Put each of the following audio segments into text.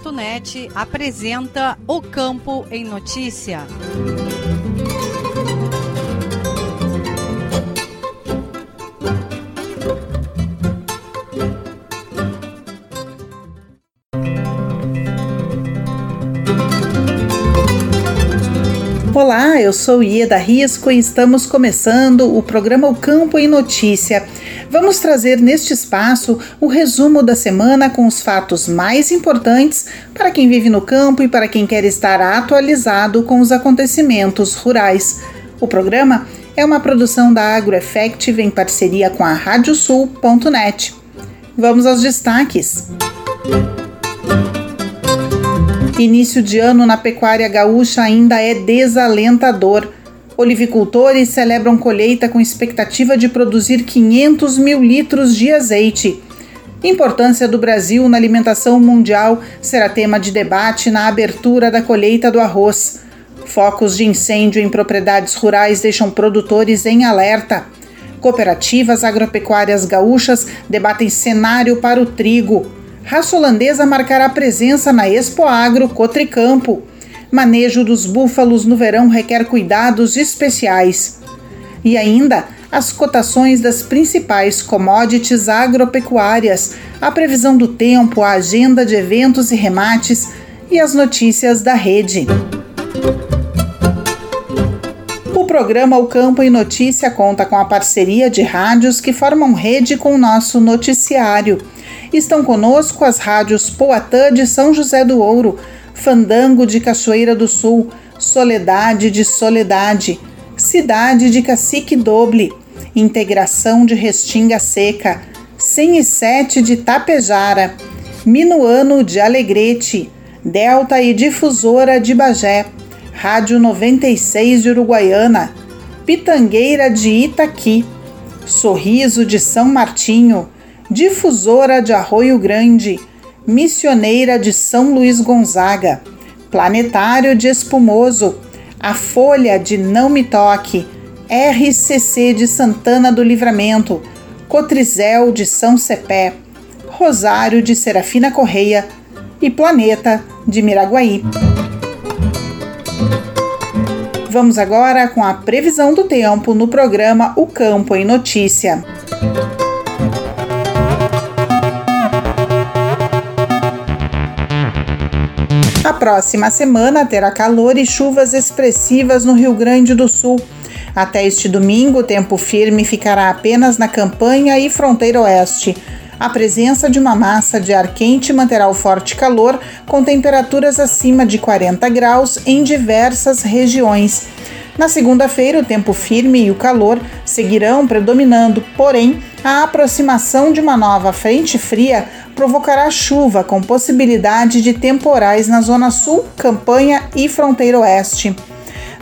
Radiosul.net apresenta O Campo em Notícia. Olá, eu sou Ieda Risco e estamos começando o programa O Campo em Notícia Vamos trazer neste espaço o resumo da semana com os fatos mais importantes para quem vive no campo e para quem quer estar atualizado com os acontecimentos rurais. O programa é uma produção da AgroEffective em parceria com a Radiosul.net. Vamos aos destaques. Início de ano na pecuária gaúcha ainda é desalentador. Olivicultores celebram colheita com expectativa de produzir 500 mil litros de azeite. Importância do Brasil na alimentação mundial será tema de debate na abertura da colheita do arroz. Focos de incêndio em propriedades rurais deixam produtores em alerta. Cooperativas agropecuárias gaúchas debatem cenário para o trigo. Raça holandesa marcará presença na Expo Agro Cotricampo. Manejo dos búfalos no verão requer cuidados especiais. E ainda, as cotações das principais commodities agropecuárias, a previsão do tempo, a agenda de eventos e remates e as notícias da rede. O programa O Campo e Notícia conta com a parceria de rádios que formam rede com o nosso noticiário. Estão conosco as rádios Poatã de São José do Ouro, Fandango de Cachoeira do Sul, Soledade de Soledade, Cidade de Cacique Doble, Integração de Restinga Seca, 107 de Tapejara, Minuano de Alegrete, Delta e Difusora de Bagé, Rádio 96 de Uruguaiana, Pitangueira de Itaqui, Sorriso de São Martinho, Difusora de Arroio Grande, Missioneira de São Luís Gonzaga, Planetário de Espumoso, A Folha de Não Me Toque, RCC de Santana do Livramento, Cotrizel de São Cepé, Rosário de Serafina Correia e Planeta de Miraguaí. Vamos agora com a previsão do tempo no programa O Campo em Notícia. Próxima semana terá calor e chuvas expressivas no Rio Grande do Sul. Até este domingo, o tempo firme ficará apenas na campanha e fronteira oeste. A presença de uma massa de ar quente manterá o forte calor, com temperaturas acima de 40 graus em diversas regiões. Na segunda-feira, o tempo firme e o calor seguirão predominando, porém, a aproximação de uma nova frente fria provocará chuva com possibilidade de temporais na zona sul, campanha e fronteira oeste.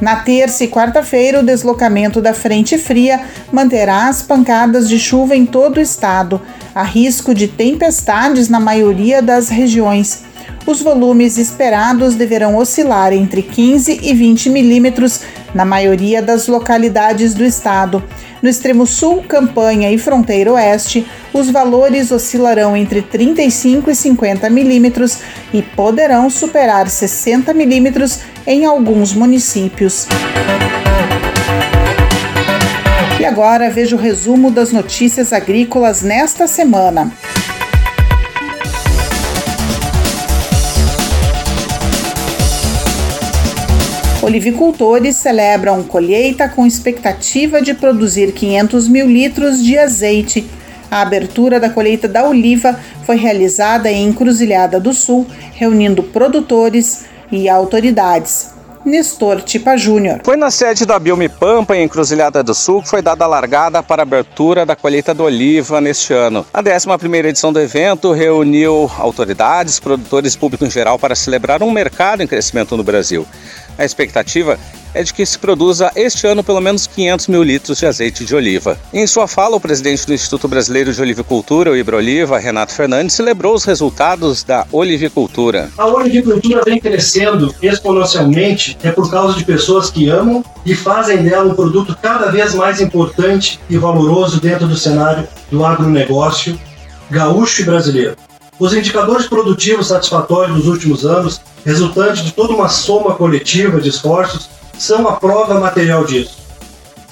Na terça e quarta-feira, o deslocamento da frente fria manterá as pancadas de chuva em todo o estado. Há risco de tempestades na maioria das regiões. Os volumes esperados deverão oscilar entre 15 e 20 milímetros na maioria das localidades do estado. No extremo sul, campanha e fronteira oeste, os valores oscilarão entre 35 e 50 milímetros e poderão superar 60 milímetros em alguns municípios. E agora veja o resumo das notícias agrícolas nesta semana. Olivicultores celebram colheita com expectativa de produzir 500 mil litros de azeite. A abertura da colheita da oliva foi realizada em Encruzilhada do Sul, reunindo produtores e autoridades. Nestor Tipa Júnior. Foi na sede da Biome Pampa, em Encruzilhada do Sul, que foi dada a largada para a abertura da colheita da oliva neste ano. A 11ª edição do evento reuniu autoridades, produtores e público em geral para celebrar um mercado em crescimento no Brasil. A expectativa é de que se produza este ano pelo menos 500 mil litros de azeite de oliva. Em sua fala, o presidente do Instituto Brasileiro de Olivicultura, o Ibroliva, Renato Fernandes, celebrou os resultados da olivicultura. A olivicultura vem crescendo exponencialmente é por causa de pessoas que amam e fazem dela um produto cada vez mais importante e valoroso dentro do cenário do agronegócio gaúcho e brasileiro. Os indicadores produtivos satisfatórios dos últimos anos, resultantes de toda uma soma coletiva de esforços, são a prova material disso.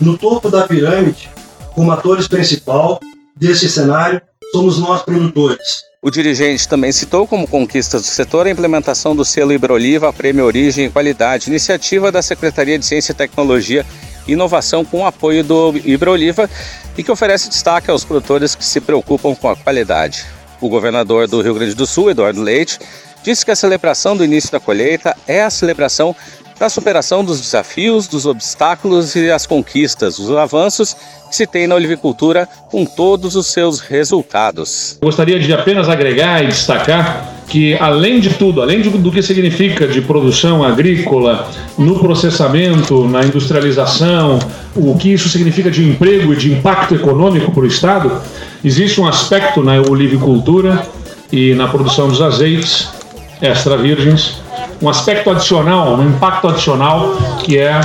No topo da pirâmide, como atores principal desse cenário, somos nós produtores. O dirigente também citou como conquistas do setor a implementação do selo Ibroliva Prêmio Origem e Qualidade, iniciativa da Secretaria de Ciência e Tecnologia e Inovação com o apoio do Ibroliva e que oferece destaque aos produtores que se preocupam com a qualidade. O governador do Rio Grande do Sul, Eduardo Leite, disse que a celebração do início da colheita é a celebração da superação dos desafios, dos obstáculos e as conquistas, os avanços que se tem na olivicultura com todos os seus resultados. Gostaria de apenas agregar e destacar que, além de tudo, além do que significa de produção agrícola, no processamento, na industrialização, o que isso significa de emprego e de impacto econômico para o Estado, existe um aspecto na olivicultura e na produção dos azeites extra virgens, um aspecto adicional, um impacto adicional que é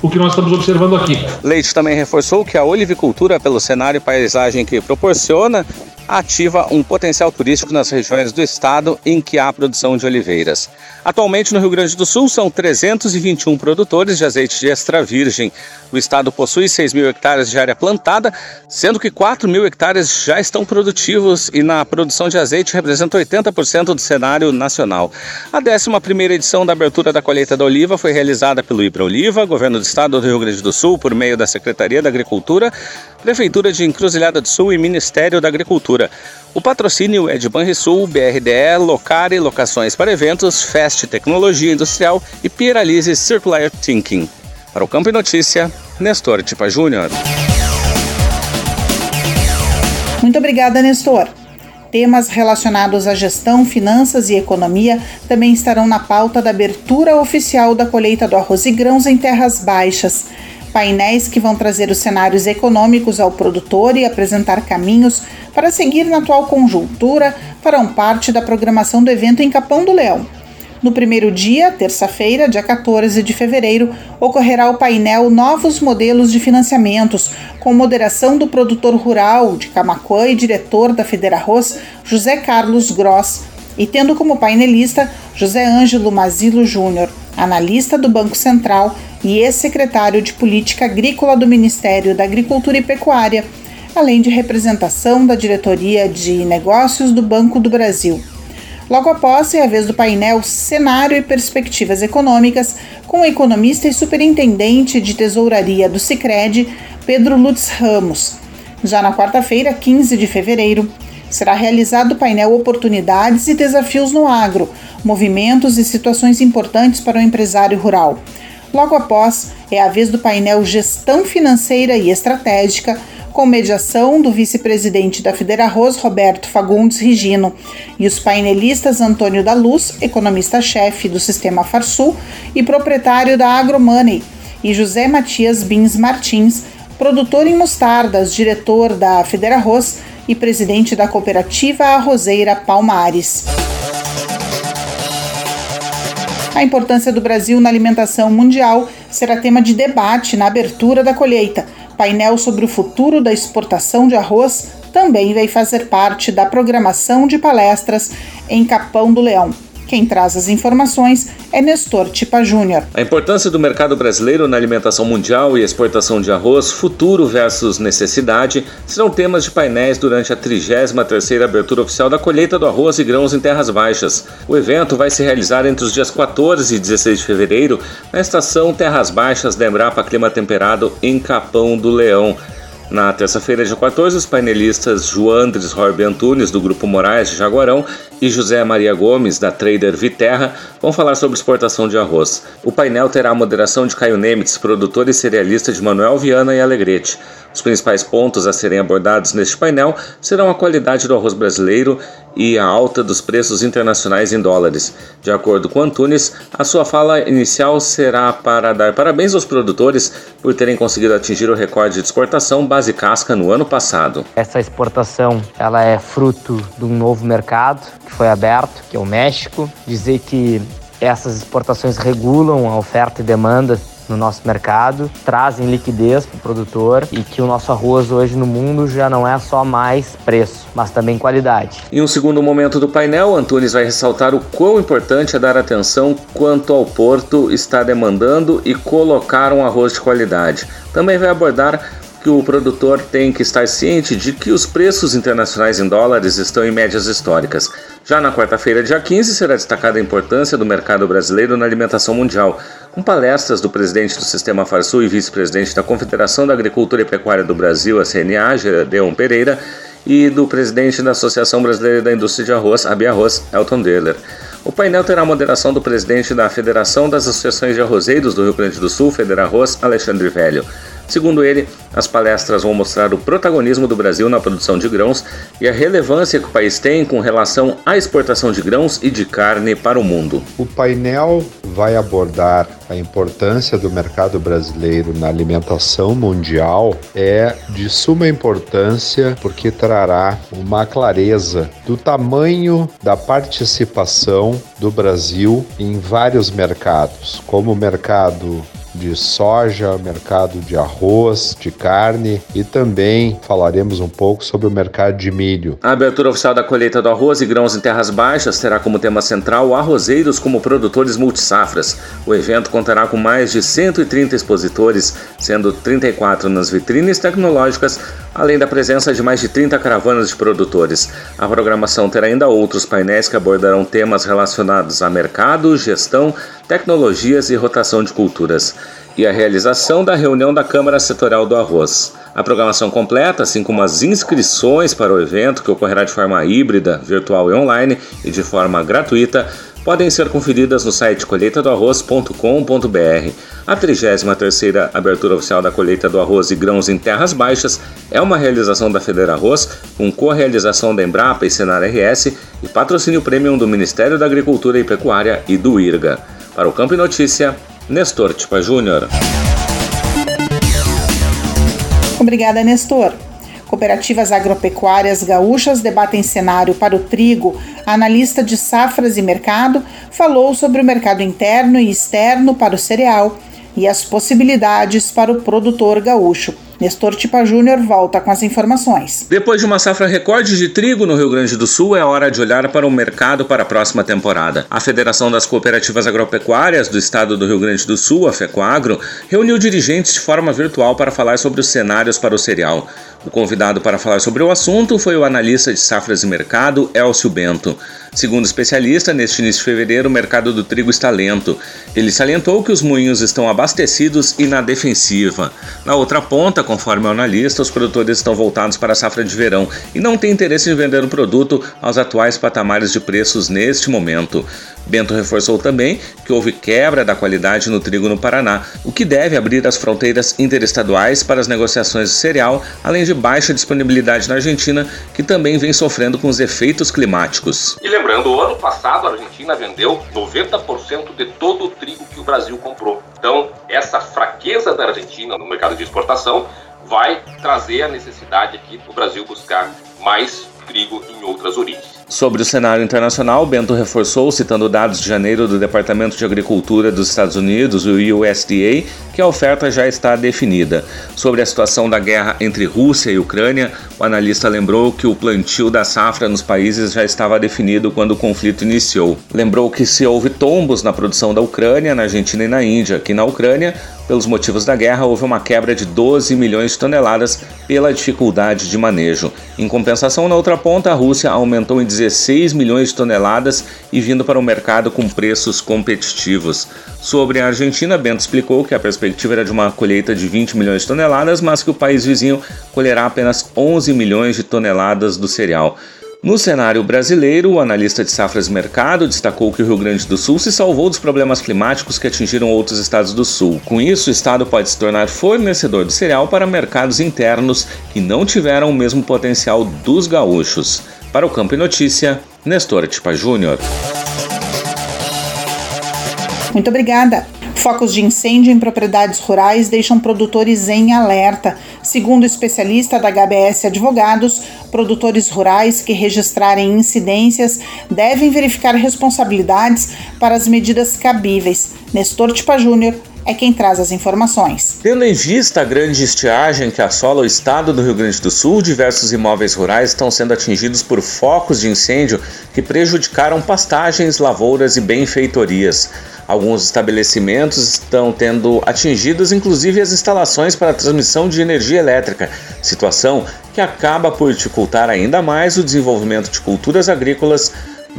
o que nós estamos observando aqui. Leite também reforçou que a olivicultura, pelo cenário e paisagem que proporciona, ativa um potencial turístico nas regiões do estado em que há produção de oliveiras. Atualmente, no Rio Grande do Sul, são 321 produtores de azeite de extra virgem. O estado possui 6 mil hectares de área plantada, sendo que 4 mil hectares já estão produtivos e na produção de azeite representa 80% do cenário nacional. A 11ª edição da abertura da colheita da oliva foi realizada pelo Ibra Oliva, governo do estado do Rio Grande do Sul, por meio da Secretaria da Agricultura, Prefeitura de Encruzilhada do Sul e Ministério da Agricultura. O patrocínio é de Banrisul, BRDE, Locare, Locações para Eventos, Fast Tecnologia Industrial e Piralize Circular Thinking. Para o Campo e Notícia, Nestor Tipa Júnior. Muito obrigada, Nestor. Temas relacionados à gestão, finanças e economia também estarão na pauta da abertura oficial da colheita do arroz e grãos em terras baixas painéis que vão trazer os cenários econômicos ao produtor e apresentar caminhos para seguir na atual conjuntura farão parte da programação do evento em Capão do Leão. No primeiro dia, terça-feira, dia 14 de fevereiro, ocorrerá o painel Novos Modelos de Financiamentos, com moderação do produtor rural de Camacuã e diretor da Federarroz, José Carlos Gross, e tendo como painelista José Ângelo Mazilo Júnior, analista do Banco Central e ex-secretário de Política Agrícola do Ministério da Agricultura e Pecuária, além de representação da Diretoria de Negócios do Banco do Brasil. Logo após é a vez do painel Cenário e Perspectivas Econômicas, com o economista e superintendente de tesouraria do Cicred, Pedro Lutz Ramos. Já na quarta-feira, 15 de fevereiro, será realizado o painel Oportunidades e Desafios no Agro, movimentos e situações importantes para o empresário rural. Logo após, é a vez do painel Gestão Financeira e Estratégica, com mediação do vice-presidente da Federarroz, Roberto Fagundes Rigino, e os painelistas Antônio da Luz, economista-chefe do Sistema Farsul e proprietário da AgroMoney, e José Matias Bins Martins, produtor em mostardas, diretor da Federarroz e presidente da cooperativa Arrozeira Palmares. A importância do Brasil na alimentação mundial será tema de debate na abertura da colheita. Painel sobre o futuro da exportação de arroz também vai fazer parte da programação de palestras em Capão do Leão. Quem traz as informações é Nestor Tipa Júnior. A importância do mercado brasileiro na alimentação mundial e exportação de arroz, futuro versus necessidade, serão temas de painéis durante a 33ª abertura oficial da colheita do arroz e grãos em terras baixas. O evento vai se realizar entre os dias 14 e 16 de fevereiro na estação Terras Baixas da Embrapa Clima Temperado em Capão do Leão. Na terça-feira, dia 14, os painelistas Joandres Horbe Antunes, do Grupo Moraes de Jaguarão, e José Maria Gomes, da Trader Viterra, vão falar sobre exportação de arroz. O painel terá a moderação de Caio Nemitz, produtor e cerealista de Manuel Viana e Alegrete. Os principais pontos a serem abordados neste painel serão a qualidade do arroz brasileiro e a alta dos preços internacionais em dólares. De acordo com Antunes, a sua fala inicial será para dar parabéns aos produtores por terem conseguido atingir o recorde de exportação base casca no ano passado. Essa exportação ela é fruto de um novo mercado que foi aberto, que é o México. Dizer que essas exportações regulam a oferta e demanda no nosso mercado, trazem liquidez para o produtor e que o nosso arroz hoje no mundo já não é só mais preço, mas também qualidade. Em um segundo momento do painel, Antunes vai ressaltar o quão importante é dar atenção quanto ao porto está demandando e colocar um arroz de qualidade. Também vai abordar que o produtor tem que estar ciente de que os preços internacionais em dólares estão em médias históricas. Já na quarta-feira, dia 15, será destacada a importância do mercado brasileiro na alimentação mundial, com palestras do presidente do Sistema Farsul e vice-presidente da Confederação da Agricultura e Pecuária do Brasil, a CNA, Gedeon Pereira, e do presidente da Associação Brasileira da Indústria de Arroz, Abiarroz, Elton Deller. O painel terá a moderação do presidente da Federação das Associações de Arrozeiros do Rio Grande do Sul, Federarroz, Alexandre Velho. Segundo ele, as palestras vão mostrar o protagonismo do Brasil na produção de grãos e a relevância que o país tem com relação à exportação de grãos e de carne para o mundo. O painel vai abordar a importância do mercado brasileiro na alimentação mundial é de suma importância porque trará uma clareza do tamanho da participação do Brasil em vários mercados, como o mercado de soja, mercado de arroz, de carne e também falaremos um pouco sobre o mercado de milho. A abertura oficial da colheita do arroz e grãos em terras baixas terá como tema central arrozeiros como produtores multisafras. O evento contará com mais de 130 expositores, sendo 34 nas vitrines tecnológicas, além da presença de mais de 30 caravanas de produtores. A programação terá ainda outros painéis que abordarão temas relacionados a mercado, gestão, tecnologias e rotação de culturas, e a realização da reunião da Câmara Setorial do Arroz. A programação completa, assim como as inscrições para o evento, que ocorrerá de forma híbrida, virtual e online e de forma gratuita, podem ser conferidas no site colheitadoarroz.com.br. A 33ª abertura oficial da colheita do arroz e grãos em terras baixas é uma realização da Federa Arroz, com co-realização da Embrapa e Senar RS e patrocínio premium do Ministério da Agricultura e Pecuária e do IRGA. Para o Campo e Notícia, Nestor Tipa Júnior. Obrigada, Nestor. Cooperativas agropecuárias gaúchas debatem cenário para o trigo. Analista de safras e mercado falou sobre o mercado interno e externo para o cereal e as possibilidades para o produtor gaúcho. Nestor Tipa Júnior volta com as informações. Depois de uma safra recorde de trigo no Rio Grande do Sul, é hora de olhar para o mercado para a próxima temporada. A Federação das Cooperativas Agropecuárias do Estado do Rio Grande do Sul, a FECOAGRO, reuniu dirigentes de forma virtual para falar sobre os cenários para o cereal. O convidado para falar sobre o assunto foi o analista de safras e mercado, Elcio Bento. Segundo especialista, neste início de fevereiro, o mercado do trigo está lento. Ele salientou que os moinhos estão abastecidos e na defensiva. Na outra ponta, conforme o analista, os produtores estão voltados para a safra de verão e não têm interesse em vender o produto aos atuais patamares de preços neste momento. Bento reforçou também que houve quebra da qualidade no trigo no Paraná, o que deve abrir as fronteiras interestaduais para as negociações de cereal, além de baixa disponibilidade na Argentina, que também vem sofrendo com os efeitos climáticos. Lembrando, o ano passado a Argentina vendeu 90% de todo o trigo que o Brasil comprou. Então, essa fraqueza da Argentina no mercado de exportação vai trazer a necessidade aqui do Brasil buscar mais trigo em outras origens. Sobre o cenário internacional, Bento reforçou, citando dados de janeiro do Departamento de Agricultura dos Estados Unidos, o USDA, que a oferta já está definida. Sobre a situação da guerra entre Rússia e Ucrânia, o analista lembrou que o plantio da safra nos países já estava definido quando o conflito iniciou. Lembrou que se houve tombos na produção da Ucrânia, na Argentina e na Índia, que na Ucrânia pelos motivos da guerra, houve uma quebra de 12 milhões de toneladas pela dificuldade de manejo. Em compensação, na outra ponta, a Rússia aumentou em 16 milhões de toneladas e vindo para o mercado com preços competitivos. Sobre a Argentina, Bento explicou que a perspectiva era de uma colheita de 20 milhões de toneladas, mas que o país vizinho colherá apenas 11 milhões de toneladas do cereal. No cenário brasileiro, o analista de safras mercado destacou que o Rio Grande do Sul se salvou dos problemas climáticos que atingiram outros estados do sul. Com isso, o estado pode se tornar fornecedor de cereal para mercados internos que não tiveram o mesmo potencial dos gaúchos. Para o Campo e Notícia, Nestor Tipa Júnior. Muito obrigada. Focos de incêndio em propriedades rurais deixam produtores em alerta. Segundo o especialista da HBS Advogados, produtores rurais que registrarem incidências devem verificar responsabilidades para as medidas cabíveis. Nestor Tipa Júnior é quem traz as informações. Tendo em vista a grande estiagem que assola o estado do Rio Grande do Sul, diversos imóveis rurais estão sendo atingidos por focos de incêndio que prejudicaram pastagens, lavouras e benfeitorias. Alguns estabelecimentos estão tendo atingidos inclusive as instalações para transmissão de energia elétrica, situação que acaba por dificultar ainda mais o desenvolvimento de culturas agrícolas,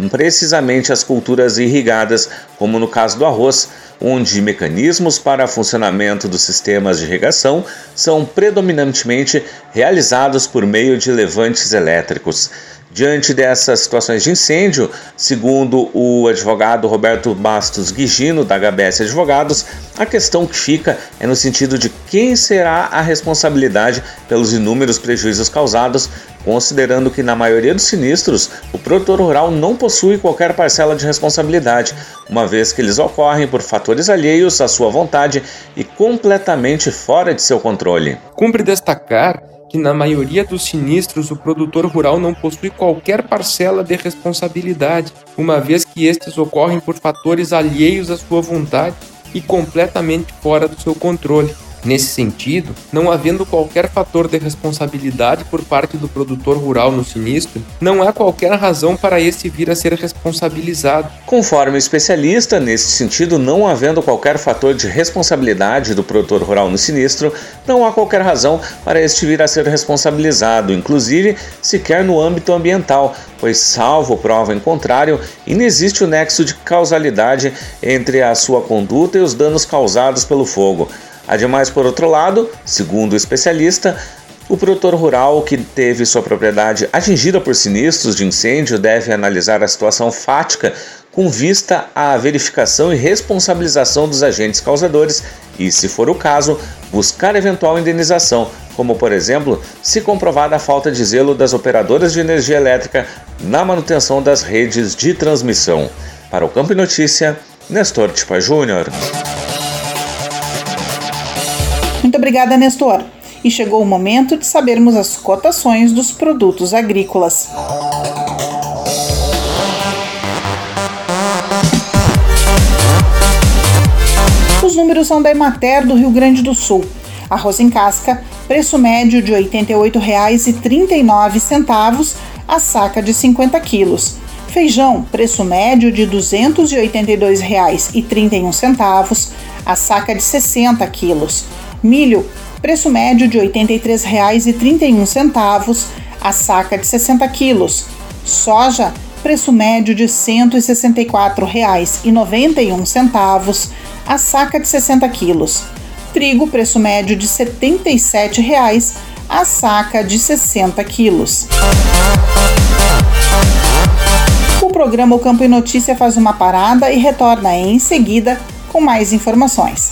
precisamente as culturas irrigadas, como no caso do arroz, onde mecanismos para funcionamento dos sistemas de irrigação são predominantemente realizados por meio de levantes elétricos. Diante dessas situações de incêndio, segundo o advogado Roberto Bastos Guigino, da HBS Advogados, a questão que fica é no sentido de quem será a responsabilidade pelos inúmeros prejuízos causados, considerando que na maioria dos sinistros o produtor rural não possui qualquer parcela de responsabilidade, uma vez que eles ocorrem por fatores alheios à sua vontade e completamente fora de seu controle. Cumpre destacar que na maioria dos sinistros o produtor rural não possui qualquer parcela de responsabilidade, uma vez que estes ocorrem por fatores alheios à sua vontade e completamente fora do seu controle. Nesse sentido, não havendo qualquer fator de responsabilidade por parte do produtor rural no sinistro, não há qualquer razão para este vir a ser responsabilizado. Conforme o especialista, nesse sentido, não havendo qualquer fator de responsabilidade do produtor rural no sinistro, não há qualquer razão para este vir a ser responsabilizado, inclusive sequer no âmbito ambiental, pois, salvo prova em contrário, inexiste o nexo de causalidade entre a sua conduta e os danos causados pelo fogo. Ademais, por outro lado, segundo o especialista, o produtor rural que teve sua propriedade atingida por sinistros de incêndio deve analisar a situação fática com vista à verificação e responsabilização dos agentes causadores e, se for o caso, buscar eventual indenização, como por exemplo, se comprovada a falta de zelo das operadoras de energia elétrica na manutenção das redes de transmissão. Para o Campo Notícia, Nestor Tipa Júnior. Muito obrigada, Nestor. E chegou o momento de sabermos as cotações dos produtos agrícolas. Os números são da Emater do Rio Grande do Sul. Arroz em casca, preço médio de R$ 88,39 a saca de 50 quilos. Feijão, preço médio de R$ 282,31 a saca de 60 quilos. Milho, preço médio de R$ 83,31 a saca de 60 quilos. Soja, preço médio de R$ 164,91 a saca de 60 quilos. Trigo, preço médio de R$ 77,00 a saca de 60 quilos. O programa O Campo e Notícia faz uma parada e retorna em seguida com mais informações.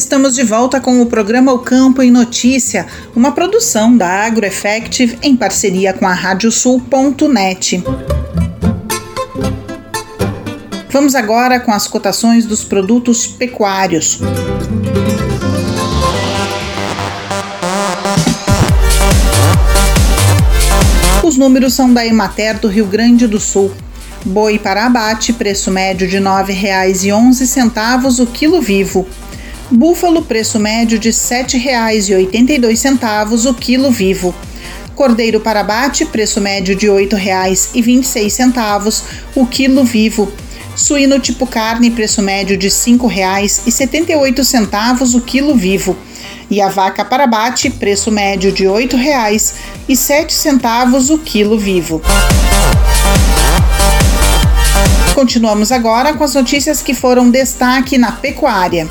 Estamos de volta com o programa O Campo em Notícia, uma produção da AgroEffective em parceria com a Radiosul.net. Vamos agora com as cotações dos produtos pecuários. Os números são da Emater do Rio Grande do Sul. Boi para abate, preço médio de R$ 9,11 o quilo vivo. Búfalo, preço médio de R$ 7,82 o quilo vivo. Cordeiro para abate, preço médio de R$ 8,26 o quilo vivo. Suíno tipo carne, preço médio de R$ 5,78 o quilo vivo. E a vaca para abate, preço médio de R$ 8,07 o quilo vivo. Continuamos agora com as notícias que foram destaque na pecuária.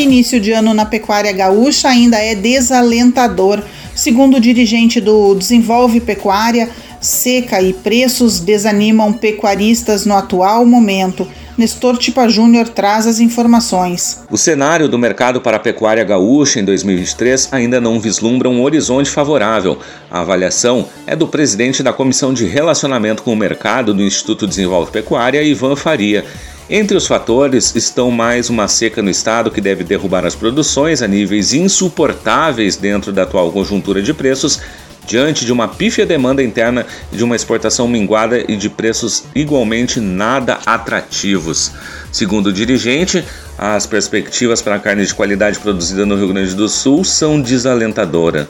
Início de ano na pecuária gaúcha ainda é desalentador. Segundo o dirigente do Desenvolve Pecuária, seca e preços desanimam pecuaristas no atual momento. Nestor Tipa Júnior traz as informações. O cenário do mercado para a pecuária gaúcha em 2023 ainda não vislumbra um horizonte favorável. A avaliação é do presidente da Comissão de Relacionamento com o Mercado do Instituto Desenvolve Pecuária, Ivan Faria. Entre os fatores estão mais uma seca no estado que deve derrubar as produções a níveis insuportáveis dentro da atual conjuntura de preços, diante de uma pífia demanda interna de uma exportação minguada e de preços igualmente nada atrativos. Segundo o dirigente, as perspectivas para a carne de qualidade produzida no Rio Grande do Sul são desalentadoras.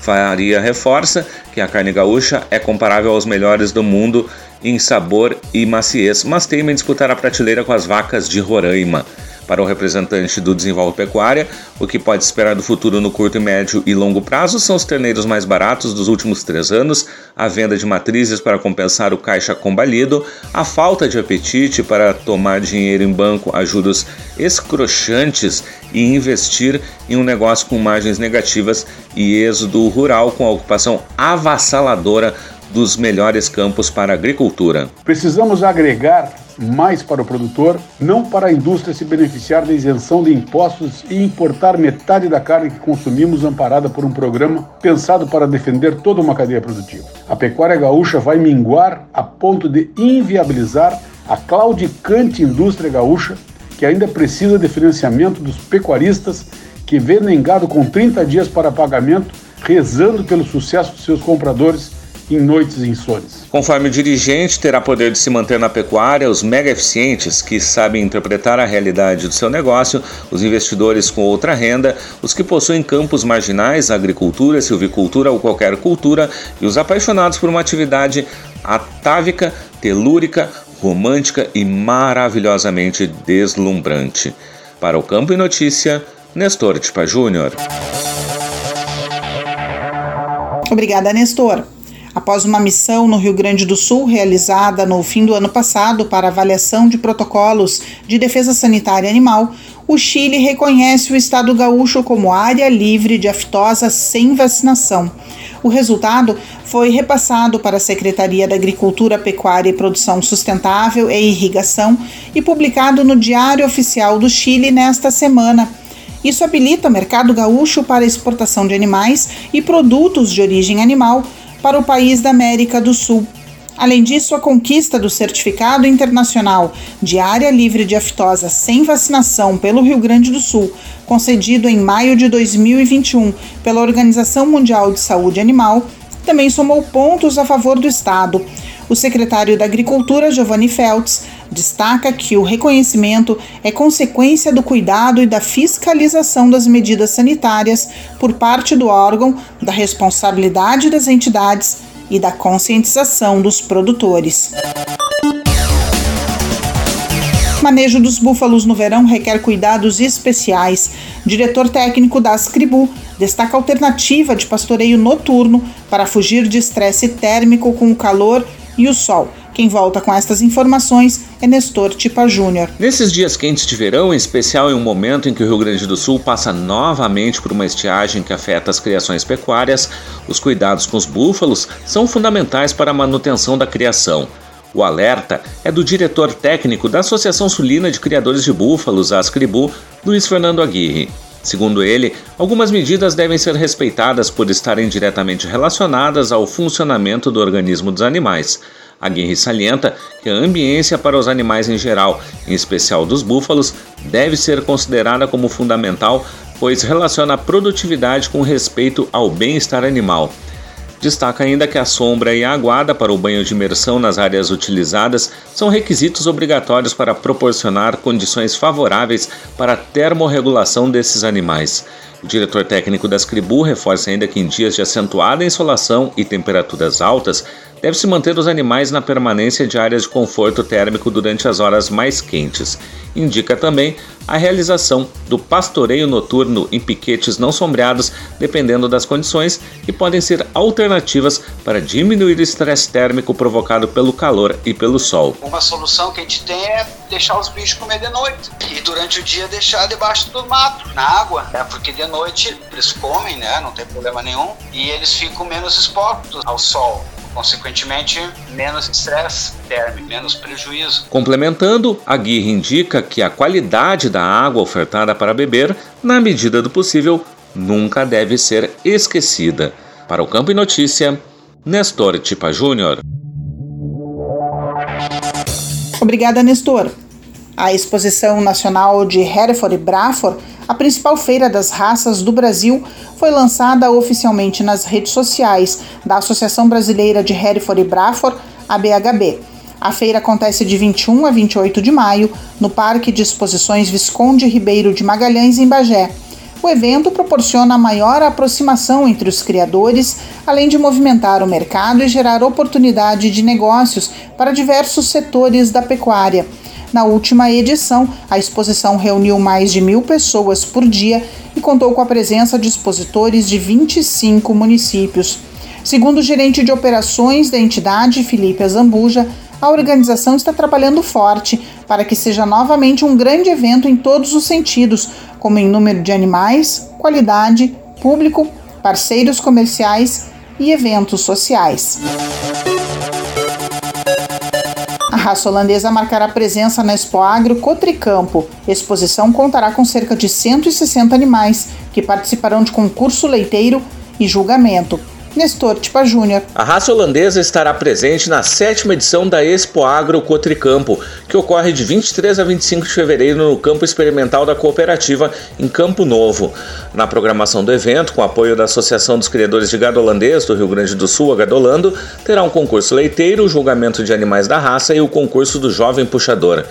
Faria reforça que a carne gaúcha é comparável aos melhores do mundo em sabor e maciez, mas teima em disputar a prateleira com as vacas de Roraima. Para o representante do Desenvolve Pecuária, o que pode esperar do futuro no curto, médio e longo prazo são os terneiros mais baratos dos últimos três anos, a venda de matrizes para compensar o caixa combalido, a falta de apetite para tomar dinheiro em banco a juros escrochantes e investir em um negócio com margens negativas e êxodo rural com a ocupação avassaladora dos melhores campos para agricultura. Precisamos agregar mais para o produtor, não para a indústria se beneficiar da isenção de impostos e importar metade da carne que consumimos amparada por um programa pensado para defender toda uma cadeia produtiva. A pecuária gaúcha vai minguar a ponto de inviabilizar a claudicante indústria gaúcha, que ainda precisa de financiamento dos pecuaristas que vendem gado com 30 dias para pagamento, rezando pelo sucesso de seus compradores em noites insones. Conforme o dirigente terá poder de se manter na pecuária, os mega eficientes que sabem interpretar a realidade do seu negócio, os investidores com outra renda, os que possuem campos marginais, agricultura, silvicultura ou qualquer cultura e os apaixonados por uma atividade atávica, telúrica, romântica e maravilhosamente deslumbrante. Para o Campo e Notícia, Nestor Tipa Júnior. Obrigada, Nestor. Após uma missão no Rio Grande do Sul realizada no fim do ano passado para avaliação de protocolos de defesa sanitária animal, o Chile reconhece o estado gaúcho como área livre de aftosa sem vacinação. O resultado foi repassado para a Secretaria da Agricultura, Pecuária e Produção Sustentável e Irrigação e publicado no Diário Oficial do Chile nesta semana. Isso habilita o mercado gaúcho para exportação de animais e produtos de origem animal para o país da América do Sul. Além disso, a conquista do Certificado Internacional de Área Livre de Aftosa sem vacinação pelo Rio Grande do Sul, concedido em maio de 2021 pela Organização Mundial de Saúde Animal, também somou pontos a favor do Estado. O secretário da Agricultura, Giovanni Feltz, destaca que o reconhecimento é consequência do cuidado e da fiscalização das medidas sanitárias por parte do órgão, da responsabilidade das entidades e da conscientização dos produtores. Manejo dos búfalos no verão requer cuidados especiais. Diretor técnico da Ascribu destaca alternativa de pastoreio noturno para fugir de estresse térmico com o calor e o sol. Quem volta com estas informações é Nestor Tipa Júnior. Nesses dias quentes de verão, em especial em um momento em que o Rio Grande do Sul passa novamente por uma estiagem que afeta as criações pecuárias, os cuidados com os búfalos são fundamentais para a manutenção da criação. O alerta é do diretor técnico da Associação Sulina de Criadores de Búfalos, Ascribu, Luiz Fernando Aguirre. Segundo ele, algumas medidas devem ser respeitadas por estarem diretamente relacionadas ao funcionamento do organismo dos animais. Aguirre salienta que a ambiência para os animais em geral, em especial dos búfalos, deve ser considerada como fundamental, pois relaciona a produtividade com respeito ao bem-estar animal. Destaca ainda que a sombra e a aguada para o banho de imersão nas áreas utilizadas são requisitos obrigatórios para proporcionar condições favoráveis para a termorregulação desses animais. O diretor técnico da Scribu reforça ainda que em dias de acentuada insolação e temperaturas altas, deve-se manter os animais na permanência de áreas de conforto térmico durante as horas mais quentes. Indica também a realização do pastoreio noturno em piquetes não sombreados, dependendo das condições, que podem ser alternativas para diminuir o estresse térmico provocado pelo calor e pelo sol. Uma solução que a gente tem é deixar os bichos comer de noite e durante o dia deixar debaixo do mato, na água, né? porque de noite eles comem, né? não tem problema nenhum, e eles ficam menos expostos ao sol consequentemente, menos estresse térmico, menos prejuízo. Complementando, a guia indica que a qualidade da água ofertada para beber, na medida do possível, nunca deve ser esquecida. Para o Campo e Notícia, Nestor Tipa Júnior. Obrigada, Nestor. A Exposição Nacional de Hereford e Braford, a principal feira das raças do Brasil, foi lançada oficialmente nas redes sociais da Associação Brasileira de Hereford e Braford, ABHB. A feira acontece de 21 a 28 de maio no Parque de Exposições Visconde Ribeiro de Magalhães, em Bagé. O evento proporciona maior aproximação entre os criadores, além de movimentar o mercado e gerar oportunidade de negócios para diversos setores da pecuária. Na última edição, a exposição reuniu mais de mil pessoas por dia e contou com a presença de expositores de 25 municípios. Segundo o gerente de operações da entidade, Felipe Azambuja, a organização está trabalhando forte para que seja novamente um grande evento em todos os sentidos, como em número de animais, qualidade, público, parceiros comerciais e eventos sociais. A raça holandesa marcará presença na Expo Agro Cotricampo. Exposição contará com cerca de 160 animais que participarão de concurso leiteiro e julgamento. Nestor Tipa Júnior. A raça holandesa estará presente na sétima edição da Expo Agro Cotricampo, que ocorre de 23 a 25 de fevereiro no campo experimental da cooperativa em Campo Novo. Na programação do evento, com apoio da Associação dos Criadores de Gado Holandês do Rio Grande do Sul, a Gadolando, terá um concurso leiteiro, julgamento de animais da raça e o concurso do Jovem Puxador.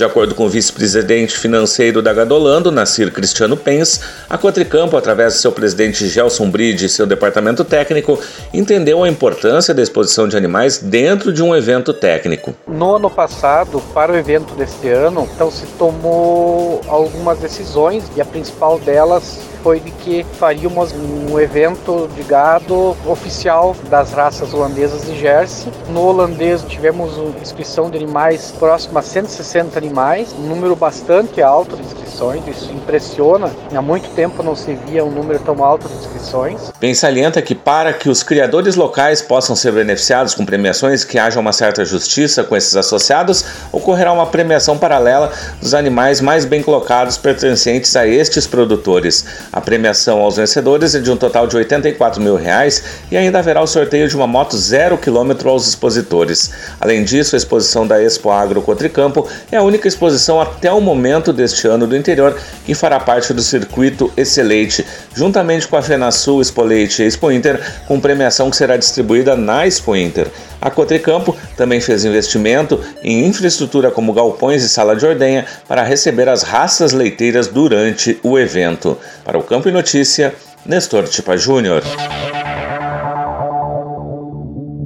De acordo com o vice-presidente financeiro da Gadolando, Nasir Cristiano Pens, a Cotricampo, através de seu presidente Gelson Bride e seu departamento técnico, entendeu a importância da exposição de animais dentro de um evento técnico. No ano passado, para o evento deste ano, então se tomou algumas decisões e a principal delas foi de que faríamos um evento de gado oficial das raças holandesas de Jersey. No holandês tivemos inscrição de animais próxima a 160 animais, um número bastante alto de inscrições, isso impressiona. Há muito tempo não se via um número tão alto de inscrições. Bem salienta que para que os criadores locais possam ser beneficiados com premiações que haja uma certa justiça com esses associados, ocorrerá uma premiação paralela dos animais mais bem colocados pertencentes a estes produtores. A premiação aos vencedores é de um total de 84 mil reais e ainda haverá o sorteio de uma moto zero quilômetro aos expositores. Além disso, a exposição da Expo Agro Cotricampo é a única exposição até o momento deste ano do interior que fará parte do circuito Excelente, juntamente com a FenaSul Expo Leite e Expo Inter, com premiação que será distribuída na Expo Inter. A Cotricampo também fez investimento em infraestrutura como galpões e sala de ordenha para receber as raças leiteiras durante o evento. Para o Campo e Notícia, Nestor Tipa Júnior.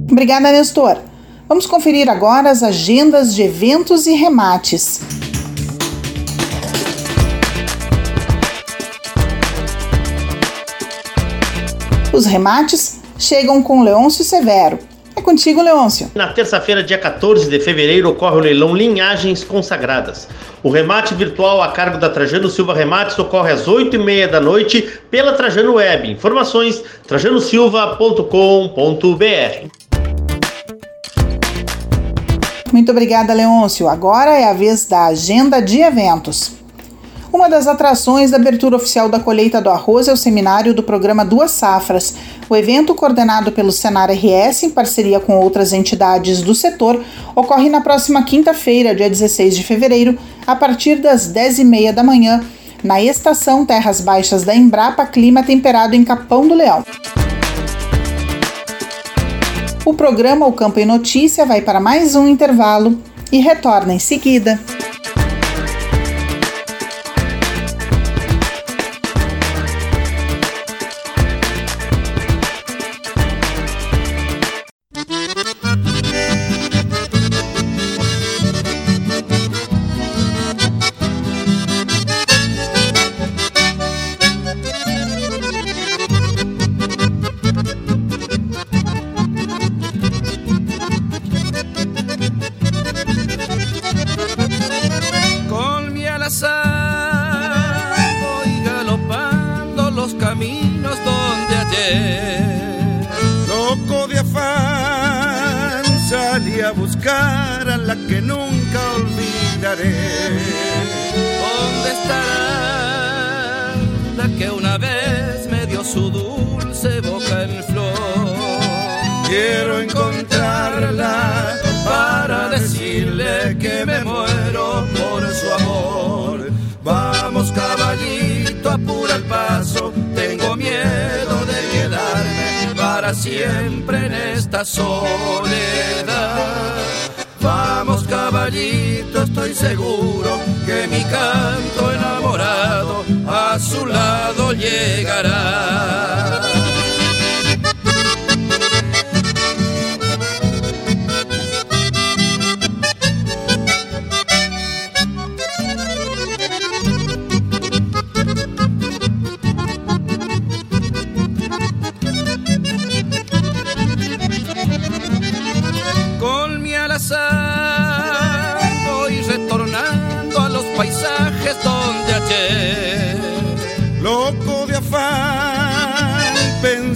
Obrigada, Nestor. Vamos conferir agora as agendas de eventos e remates. Os remates chegam com Leôncio Severo. É contigo, Leôncio. Na terça-feira, dia 14 de fevereiro, ocorre o leilão Linhagens Consagradas. O remate virtual a cargo da Trajano Silva Remates ocorre às 8h30 da noite pela Trajano Web. Informações trajanosilva.com.br. Muito obrigada, Leôncio. Agora é a vez da agenda de eventos. Uma das atrações da abertura oficial da colheita do arroz é o seminário do programa Duas Safras. O evento, coordenado pelo Senar RS, em parceria com outras entidades do setor, ocorre na próxima quinta-feira, dia 16 de fevereiro, a partir das 10h30 da manhã, na estação Terras Baixas da Embrapa Clima Temperado em Capão do Leão. O programa O Campo em Notícia vai para mais um intervalo e retorna em seguida. salí a buscar a la que nunca olvidaré. ¿Dónde estará la que una vez me dio su dulce boca en flor? Quiero encontrarla para decirle que me muero por su amor. Vamos caballito, apura el paso, tengo miedo siempre en esta soledad. Vamos caballito, estoy seguro que mi canto enamorado a su lado llegará.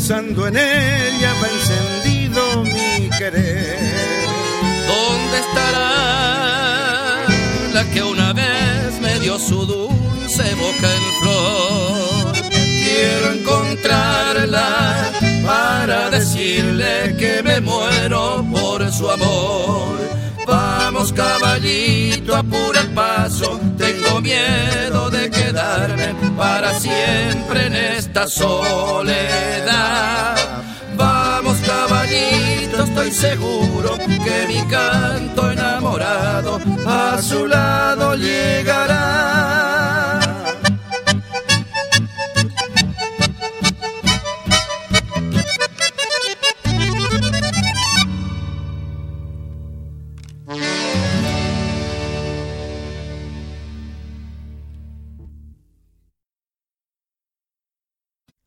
Pensando en ella va encendido mi querer. ¿Dónde estará la que una vez me dio su dulce boca en flor? Quiero encontrarla para decirle que me muero por su amor. Vamos caballito, apura el paso, tengo miedo de quedarme para siempre en esta soledad. Vamos caballito, estoy seguro que mi canto enamorado a su lado llegará.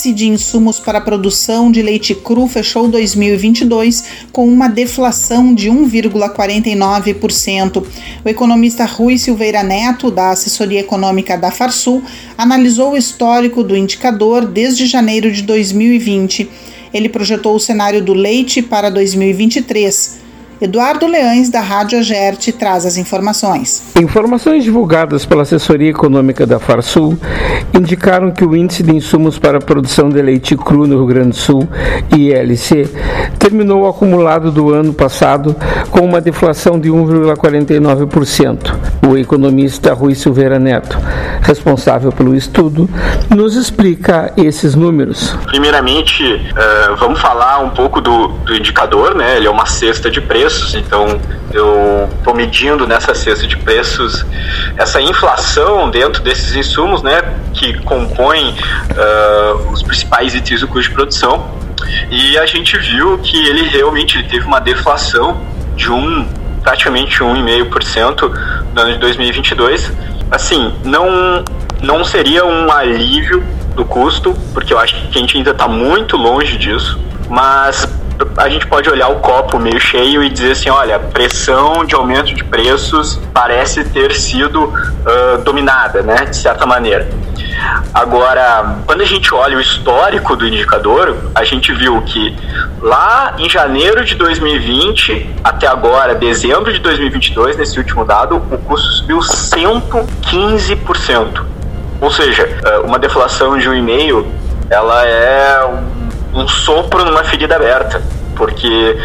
índice de insumos para a produção de leite cru fechou 2022 com uma deflação de 1,49%. O economista Rui Silveira Neto, da assessoria econômica da Farsul, analisou o histórico do indicador desde janeiro de 2020. Ele projetou o cenário do leite para 2023 Eduardo Leães, da Rádio Agerte, traz as informações. Informações divulgadas pela assessoria econômica da Farsul indicaram que o índice de insumos para a produção de leite cru no Rio Grande do Sul, ILC, terminou o acumulado do ano passado com uma deflação de 1,49%. O economista Rui Silveira Neto, responsável pelo estudo, nos explica esses números. Primeiramente, uh, vamos falar um pouco do, do indicador, né? Ele é uma cesta de preços preços, então eu estou medindo nessa cesta de preços essa inflação dentro desses insumos, né, que compõem uh, os principais itens do custo de produção. E a gente viu que ele realmente teve uma deflação de um praticamente 1,5% no ano de 2022. Assim, não não seria um alívio do custo, porque eu acho que a gente ainda está muito longe disso, mas a gente pode olhar o copo meio cheio e dizer assim, olha, pressão de aumento de preços parece ter sido uh, dominada, né, de certa maneira. Agora, quando a gente olha o histórico do indicador, a gente viu que lá em janeiro de 2020 até agora, dezembro de 2022, nesse último dado, o custo subiu 115%. Ou seja, uma deflação de 1,5 ela é um sopro numa ferida aberta, porque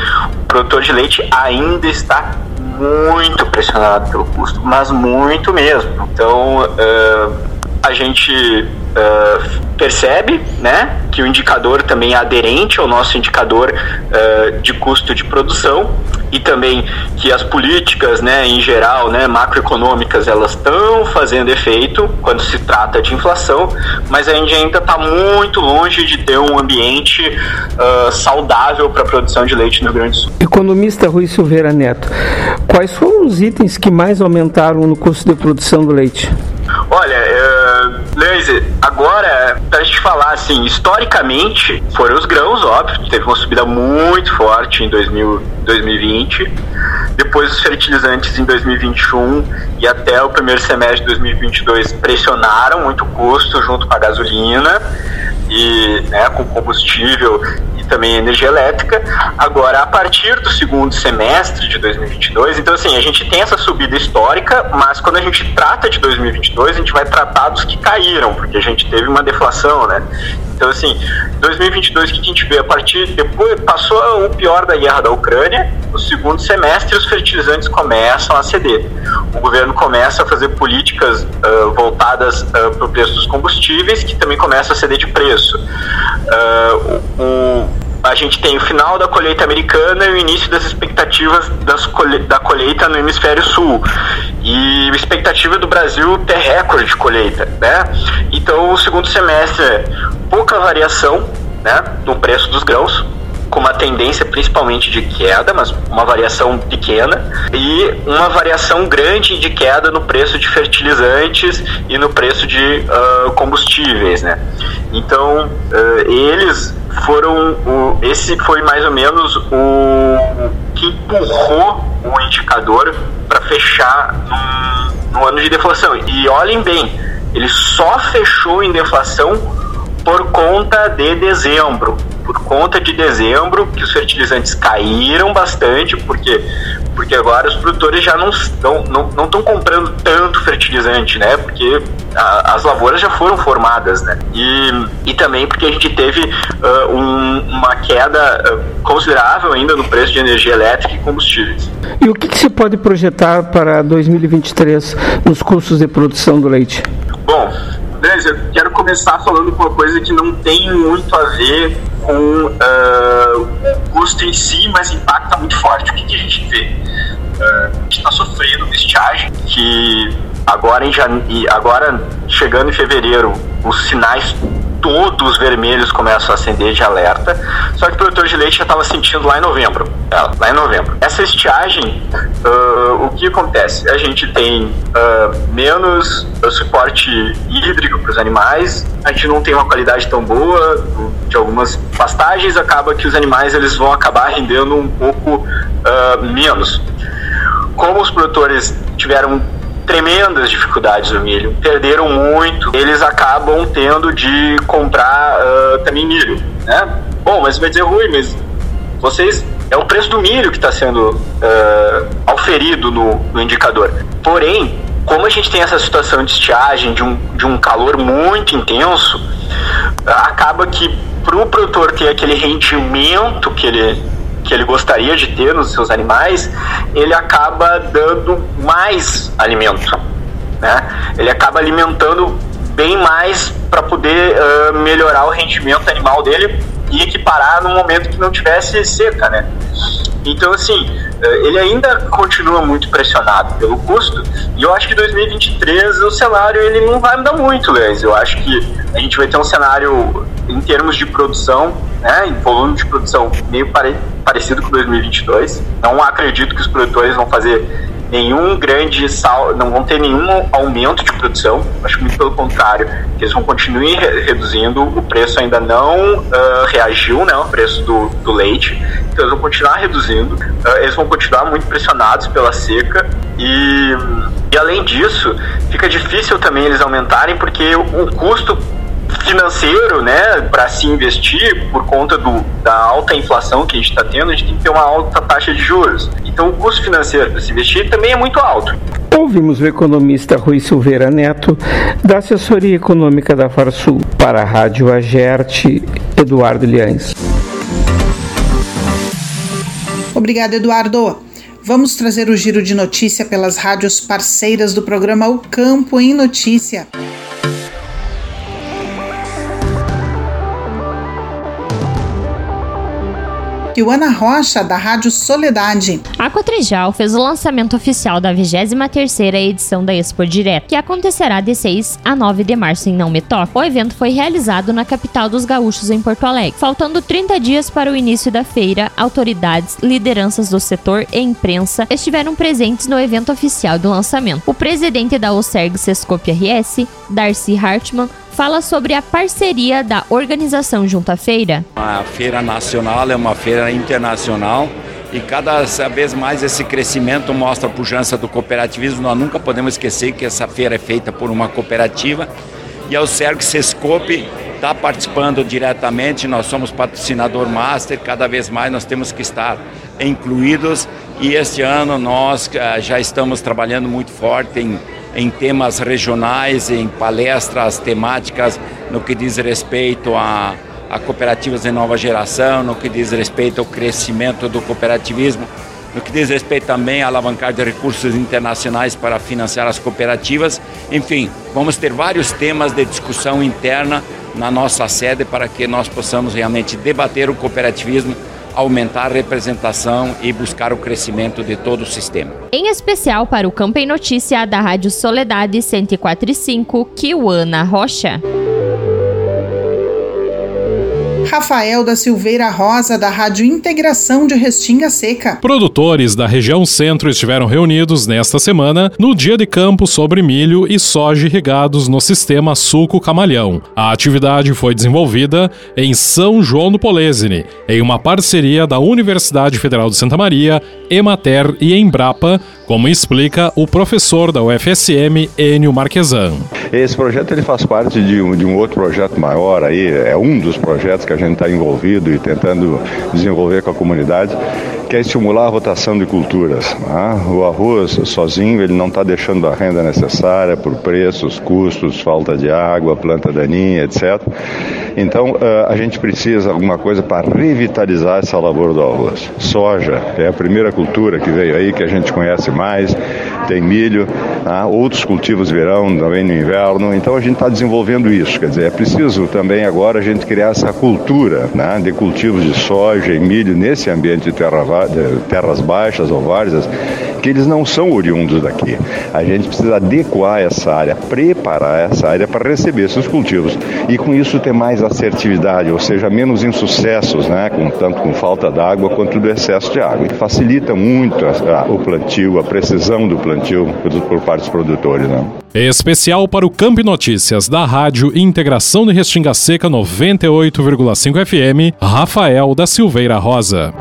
o produtor de leite ainda está muito pressionado pelo custo, mas muito mesmo. Então, uh, a gente uh, percebe né, que o indicador também é aderente ao nosso indicador uh, de custo de produção e também que as políticas, né, em geral, né, macroeconômicas, elas estão fazendo efeito quando se trata de inflação, mas a gente ainda está muito longe de ter um ambiente uh, saudável para a produção de leite no Rio Grande do Sul. Economista Rui Silveira Neto, quais foram os itens que mais aumentaram no custo de produção do leite? Lazy, agora, pra gente falar assim, historicamente, foram os grãos, óbvio, teve uma subida muito forte em 2000, 2020, depois os fertilizantes em 2021 e até o primeiro semestre de 2022 pressionaram muito o custo junto com a gasolina e né, com combustível também energia elétrica. Agora, a partir do segundo semestre de 2022, então assim, a gente tem essa subida histórica, mas quando a gente trata de 2022, a gente vai tratar dos que caíram, porque a gente teve uma deflação, né? Então, assim, 2022 que a gente vê a partir depois passou o pior da guerra da Ucrânia, no segundo semestre os fertilizantes começam a ceder. O governo começa a fazer políticas uh, voltadas uh, para o preço dos combustíveis, que também começa a ceder de preço. Uh, o, a gente tem o final da colheita americana e o início das expectativas das colhe da colheita no hemisfério sul. E a expectativa do Brasil ter recorde de colheita, né? Então, o segundo semestre, pouca variação, né, no preço dos grãos, com uma tendência principalmente de queda, mas uma variação pequena, e uma variação grande de queda no preço de fertilizantes e no preço de uh, combustíveis, né? Então, uh, eles foram o, esse foi mais ou menos o que empurrou o indicador para fechar no, no ano de deflação. E olhem bem, ele só fechou em deflação por conta de dezembro por conta de dezembro, que os fertilizantes caíram bastante, porque, porque agora os produtores já não estão não, não estão comprando tanto fertilizante, né? Porque a, as lavouras já foram formadas, né? E, e também porque a gente teve uh, um, uma queda considerável ainda no preço de energia elétrica e combustíveis. E o que, que se pode projetar para 2023 nos custos de produção do leite? Bom, Andrés, eu quero começar falando com uma coisa que não tem muito a ver com uh, o custo em si, mas impacta muito forte. O que, que a gente vê? Uh, a gente está sofrendo uma estiagem que agora, em jane... agora chegando em fevereiro, os sinais todos vermelhos começam a acender de alerta, só que o produtor de leite já estava sentindo lá em novembro. É, lá em novembro. Essa estiagem, uh, o que acontece? A gente tem uh, menos suporte hídrico para os animais, a gente não tem uma qualidade tão boa de algumas pastagens, acaba que os animais eles vão acabar rendendo um pouco uh, menos. Como os produtores tiveram tremendas dificuldades no milho, perderam muito, eles acabam tendo de comprar uh, também milho, né? Bom, mas vai dizer ruim, mas vocês é o preço do milho que está sendo uh, auferido no, no indicador. Porém, como a gente tem essa situação de estiagem, de um, de um calor muito intenso, acaba que para o produtor ter aquele rendimento que ele que ele gostaria de ter nos seus animais, ele acaba dando mais alimento. Né? Ele acaba alimentando bem mais para poder uh, melhorar o rendimento animal dele e equiparar no momento que não tivesse seca, né? Então, assim, ele ainda continua muito pressionado pelo custo e eu acho que 2023 o cenário ele não vai mudar muito, Leis. Eu acho que a gente vai ter um cenário em termos de produção, né, em volume de produção meio pare parecido com 2022. Não acredito que os produtores vão fazer nenhum grande sal, não vão ter nenhum aumento de produção. Acho muito pelo contrário, eles vão continuar reduzindo. O preço ainda não uh, reagiu, né, o preço do, do leite. Então eles vão continuar reduzindo. Uh, eles vão continuar muito pressionados pela seca e, e além disso, fica difícil também eles aumentarem porque o custo financeiro, né, para se investir por conta do, da alta inflação que a gente está tendo, a gente tem que ter uma alta taxa de juros. Então, o custo financeiro para se investir também é muito alto. Ouvimos o economista Rui Silveira Neto, da assessoria econômica da Farsul, para a Rádio Agerte, Eduardo Liães. Obrigado, Eduardo. Vamos trazer o giro de notícia pelas rádios parceiras do programa O Campo em Notícia. Ioana Rocha, da Rádio Soledade. A Cotrijal fez o lançamento oficial da 23ª edição da Expo Direto, que acontecerá de 6 a 9 de março em Não Me Toque. O evento foi realizado na capital dos gaúchos, em Porto Alegre. Faltando 30 dias para o início da feira, autoridades, lideranças do setor e imprensa estiveram presentes no evento oficial do lançamento. O presidente da OSERG Sescope RS, Darcy Hartmann, fala sobre a parceria da organização junto à feira. A feira nacional é uma feira internacional e cada vez mais esse crescimento mostra a pujança do cooperativismo. Nós nunca podemos esquecer que essa feira é feita por uma cooperativa e o Serg Sescope está participando diretamente. Nós somos patrocinador master, cada vez mais nós temos que estar incluídos e este ano nós eh, já estamos trabalhando muito forte em em temas regionais, em palestras temáticas no que diz respeito a, a cooperativas de nova geração, no que diz respeito ao crescimento do cooperativismo, no que diz respeito também a alavancar de recursos internacionais para financiar as cooperativas. Enfim, vamos ter vários temas de discussão interna na nossa sede para que nós possamos realmente debater o cooperativismo aumentar a representação e buscar o crescimento de todo o sistema. Em especial para o Campo em Notícia da Rádio Soledade 104.5, Kiwana Rocha. Rafael da Silveira Rosa, da Rádio Integração de Restinga Seca. Produtores da região centro estiveram reunidos nesta semana no dia de campo sobre milho e soja irrigados no sistema Suco Camalhão. A atividade foi desenvolvida em São João do Polesine, em uma parceria da Universidade Federal de Santa Maria, Emater e Embrapa, como explica o professor da UFSM, Enio Marquesan. Esse projeto ele faz parte de um, de um outro projeto maior aí, é um dos projetos que a gente está envolvido e tentando desenvolver com a comunidade, que é estimular a rotação de culturas. Né? O arroz sozinho ele não está deixando a renda necessária por preços, custos, falta de água, planta daninha, etc. Então uh, a gente precisa alguma coisa para revitalizar essa lavoura do arroz. Soja é a primeira cultura que veio aí que a gente conhece mais. Tem milho, tá? outros cultivos virão também no inverno. Então a gente está desenvolvendo isso. Quer dizer, é preciso também agora a gente criar essa cultura né, de cultivos de soja e milho nesse ambiente de, terra, de terras baixas ou várzeas que eles não são oriundos daqui. A gente precisa adequar essa área, preparar essa área para receber esses cultivos e com isso ter mais assertividade, ou seja, menos insucessos, né, com, tanto com falta d'água quanto do excesso de água. E facilita muito a, a, o plantio, a precisão do plantio por, por parte dos produtores. Né? Especial para o Campo Notícias da Rádio Integração de Restinga Seca 98,5 FM, Rafael da Silveira Rosa.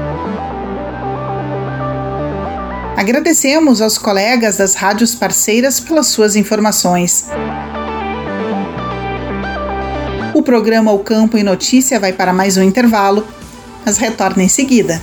Agradecemos aos colegas das rádios parceiras pelas suas informações. O programa O Campo e Notícia vai para mais um intervalo, mas retorna em seguida.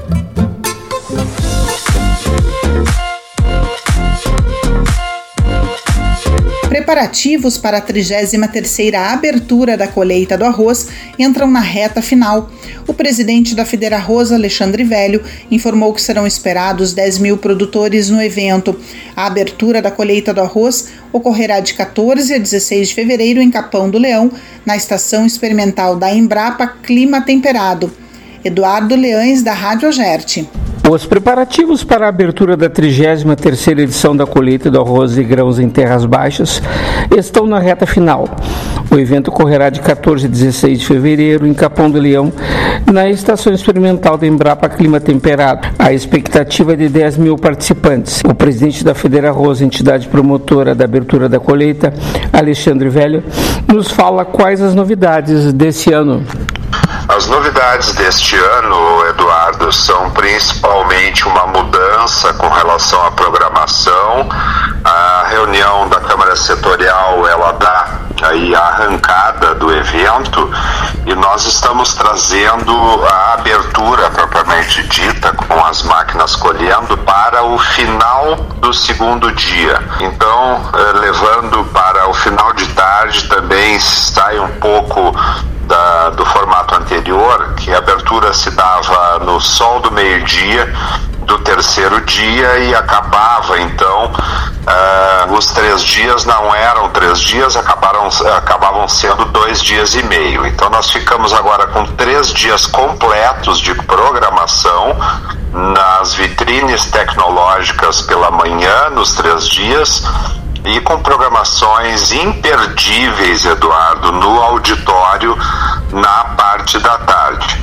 preparativos para a 33ª abertura da colheita do arroz entram na reta final. O presidente da Federa Arroz, Alexandre Velho, informou que serão esperados 10 mil produtores no evento. A abertura da colheita do arroz ocorrerá de 14 a 16 de fevereiro em Capão do Leão, na estação experimental da Embrapa Clima Temperado. Eduardo Leães, da Rádio Agerte. Os preparativos para a abertura da 33ª edição da colheita do arroz e grãos em terras baixas estão na reta final. O evento ocorrerá de 14 a 16 de fevereiro em Capão do Leão, na estação experimental da Embrapa Clima Temperado. A expectativa é de 10 mil participantes. O presidente da Federa Arroz, entidade promotora da abertura da colheita, Alexandre Velho, nos fala quais as novidades desse ano. As novidades deste ano, Eduardo, são principalmente uma mudança com relação à programação. A reunião da Câmara Setorial, ela dá aí a arrancada do evento e nós estamos trazendo a abertura propriamente dita com as máquinas colhendo para o final do segundo dia. Então, eh, levando para o final de tarde também sai um pouco da, do formato anterior, que a abertura se dava no sol do meio-dia do terceiro dia e acabava então uh, os três dias não eram três dias acabaram acabavam sendo dois dias e meio. Então nós ficamos agora com três dias completos de programação nas vitrines tecnológicas pela manhã nos três dias e com programações imperdíveis, Eduardo, no auditório na parte da tarde.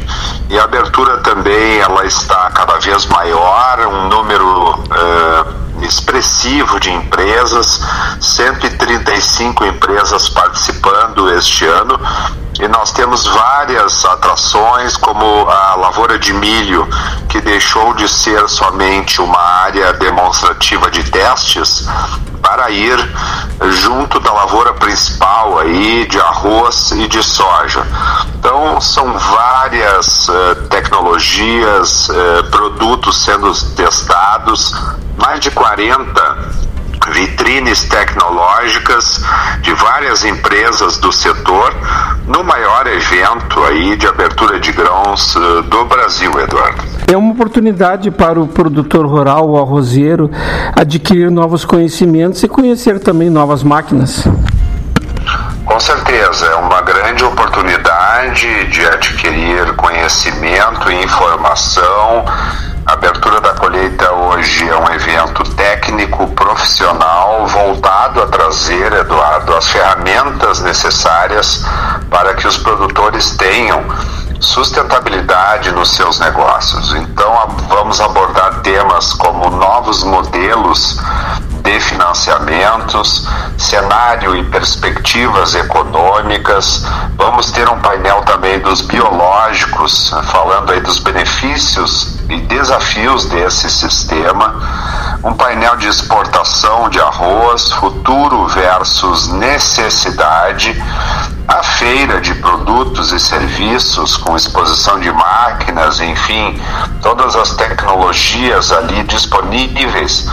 E a abertura também ela está cada vez maior, um número uh, expressivo de empresas, 130 mais cinco empresas participando este ano e nós temos várias atrações, como a lavoura de milho, que deixou de ser somente uma área demonstrativa de testes para ir junto da lavoura principal aí de arroz e de soja. Então são várias uh, tecnologias, uh, produtos sendo testados, mais de 40 vitrines tecnológicas de várias empresas do setor no maior evento aí de abertura de grãos uh, do Brasil, Eduardo. É uma oportunidade para o produtor rural, o arrozeiro, adquirir novos conhecimentos e conhecer também novas máquinas. Com certeza, é uma grande oportunidade de adquirir conhecimento e informação. A abertura da colheita hoje é um evento técnico, profissional, voltado a trazer, Eduardo, as ferramentas necessárias para que os produtores tenham sustentabilidade nos seus negócios. Então, vamos abordar temas como novos modelos de financiamentos, cenário e perspectivas econômicas. Vamos ter um painel também dos biológicos, falando aí dos benefícios e desafios desse sistema. Um painel de exportação de arroz, futuro versus necessidade. A feira de produtos e serviços com exposição de máquinas, enfim, todas as tecnologias ali disponíveis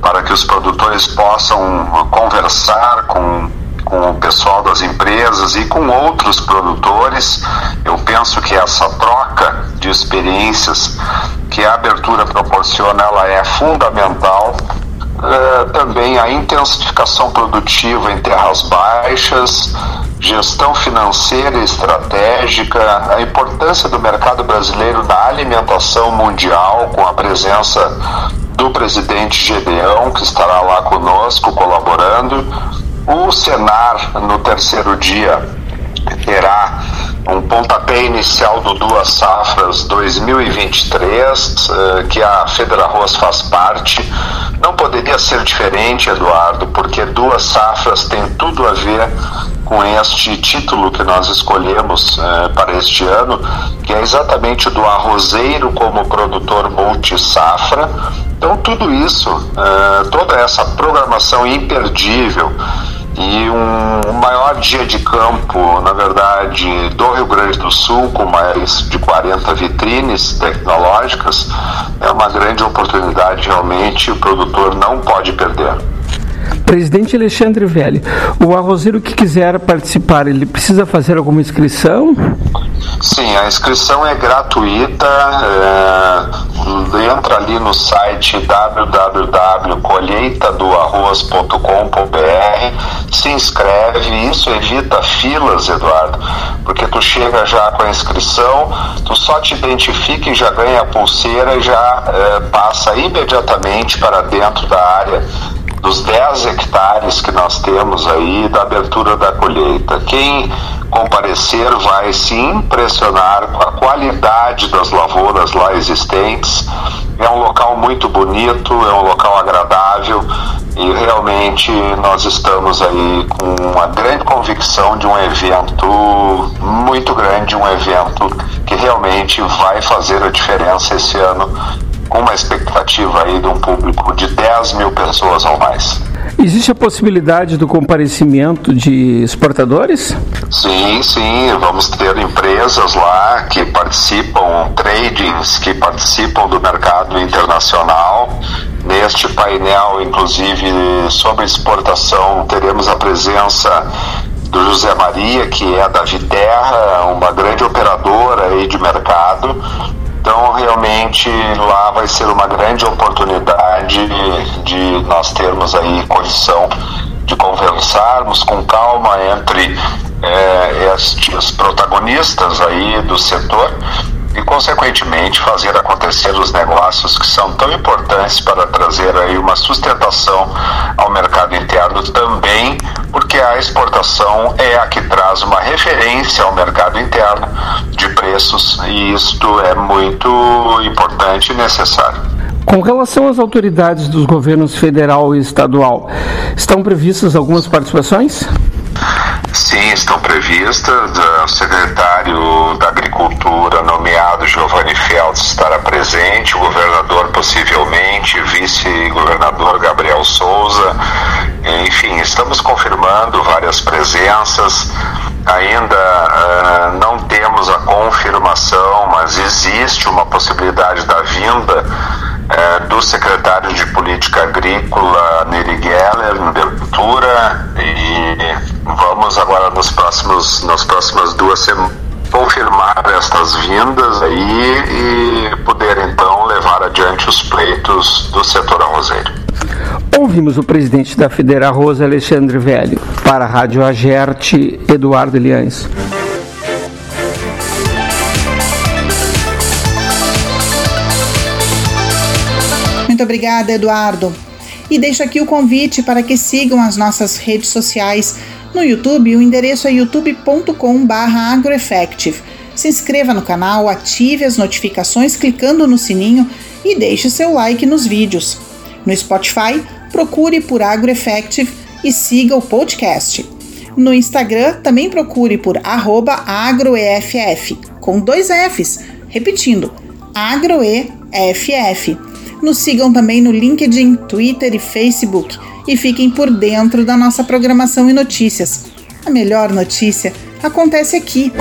para que os produtores possam conversar com com o pessoal das empresas e com outros produtores. Eu penso que essa troca de experiências que a abertura proporciona, ela é fundamental. Uh, também a intensificação produtiva em terras baixas, gestão financeira e estratégica, a importância do mercado brasileiro na alimentação mundial, com a presença do presidente Gedeão, que estará lá conosco colaborando. O Senar, no terceiro dia, terá um pontapé inicial do Duas Safras 2023, eh, que a Federarroz faz parte. Não poderia ser diferente, Eduardo, porque Duas Safras tem tudo a ver com este título que nós escolhemos eh, para este ano, que é exatamente do arrozeiro como produtor multi-safra. Então, tudo isso, eh, toda essa programação imperdível e um, maior dia de campo, na verdade, do Rio Grande do Sul, com mais de 40 vitrines tecnológicas, é uma grande oportunidade realmente, o produtor não pode perder. Presidente Alexandre Velho, o arrozeiro que quiser participar, ele precisa fazer alguma inscrição? Sim, a inscrição é gratuita. É, entra ali no site www.colheitadoarroz.com.br, se inscreve. Isso evita filas, Eduardo, porque tu chega já com a inscrição, tu só te identifica e já ganha a pulseira e já é, passa imediatamente para dentro da área dos 10 hectares que nós temos aí da abertura da colheita. Quem comparecer vai se impressionar com a qualidade das lavouras lá existentes. É um local muito bonito, é um local agradável e realmente nós estamos aí com uma grande convicção de um evento muito grande, um evento que realmente vai fazer a diferença esse ano com uma expectativa aí de um público de 10 mil pessoas ou mais. Existe a possibilidade do comparecimento de exportadores? Sim, sim, vamos ter empresas lá que participam, tradings que participam do mercado internacional. Neste painel, inclusive sobre exportação, teremos a presença do José Maria, que é da Viterra, uma grande operadora aí de mercado, então, realmente, lá vai ser uma grande oportunidade de nós termos aí condição de conversarmos com calma entre é, estes protagonistas aí do setor e, consequentemente, fazer acontecer os negócios que são tão importantes para trazer aí uma sustentação ao mercado interno também, porque a exportação é a que traz uma referência ao mercado interno de preços e isto é muito importante e necessário. Com relação às autoridades dos governos federal e estadual, estão previstas algumas participações? Sim, estão previstas. O secretário da Agricultura, nomeado Giovanni Feltz, estará presente, o governador possivelmente, vice-governador Gabriel Souza. Enfim, estamos confirmando várias presenças. Ainda uh, não temos a confirmação, mas existe uma possibilidade da vinda uh, do secretário de Política Agrícola, Neri Geller, no Agricultura, e vamos agora nos próximos, nas próximas duas semanas confirmar estas vindas aí e poder então levar adiante os pleitos do setor arrozeiro. Ouvimos o presidente da Federa Rosa, Alexandre Velho, para a Rádio Agerte, Eduardo Eliães. Muito obrigada, Eduardo. E deixo aqui o convite para que sigam as nossas redes sociais. No YouTube, o endereço é youtube.com/agroeffective. Se inscreva no canal, ative as notificações clicando no sininho e deixe seu like nos vídeos. No Spotify, procure por AgroEffective e siga o podcast. No Instagram, também procure por agroeff, com dois Fs, repetindo, agroeff. Nos sigam também no LinkedIn, Twitter e Facebook e fiquem por dentro da nossa programação e notícias. A melhor notícia acontece aqui.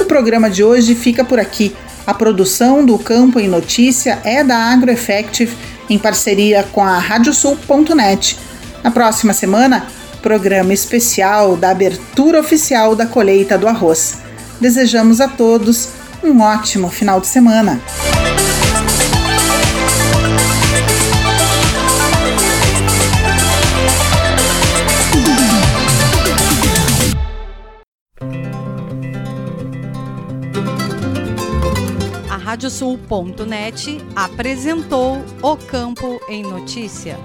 O programa de hoje fica por aqui. A produção do Campo em Notícia é da AgroEffective em parceria com a Radiosul.net. Na próxima semana, programa especial da abertura oficial da colheita do arroz. Desejamos a todos um ótimo final de semana. Radiosul.net apresentou O Campo em Notícia.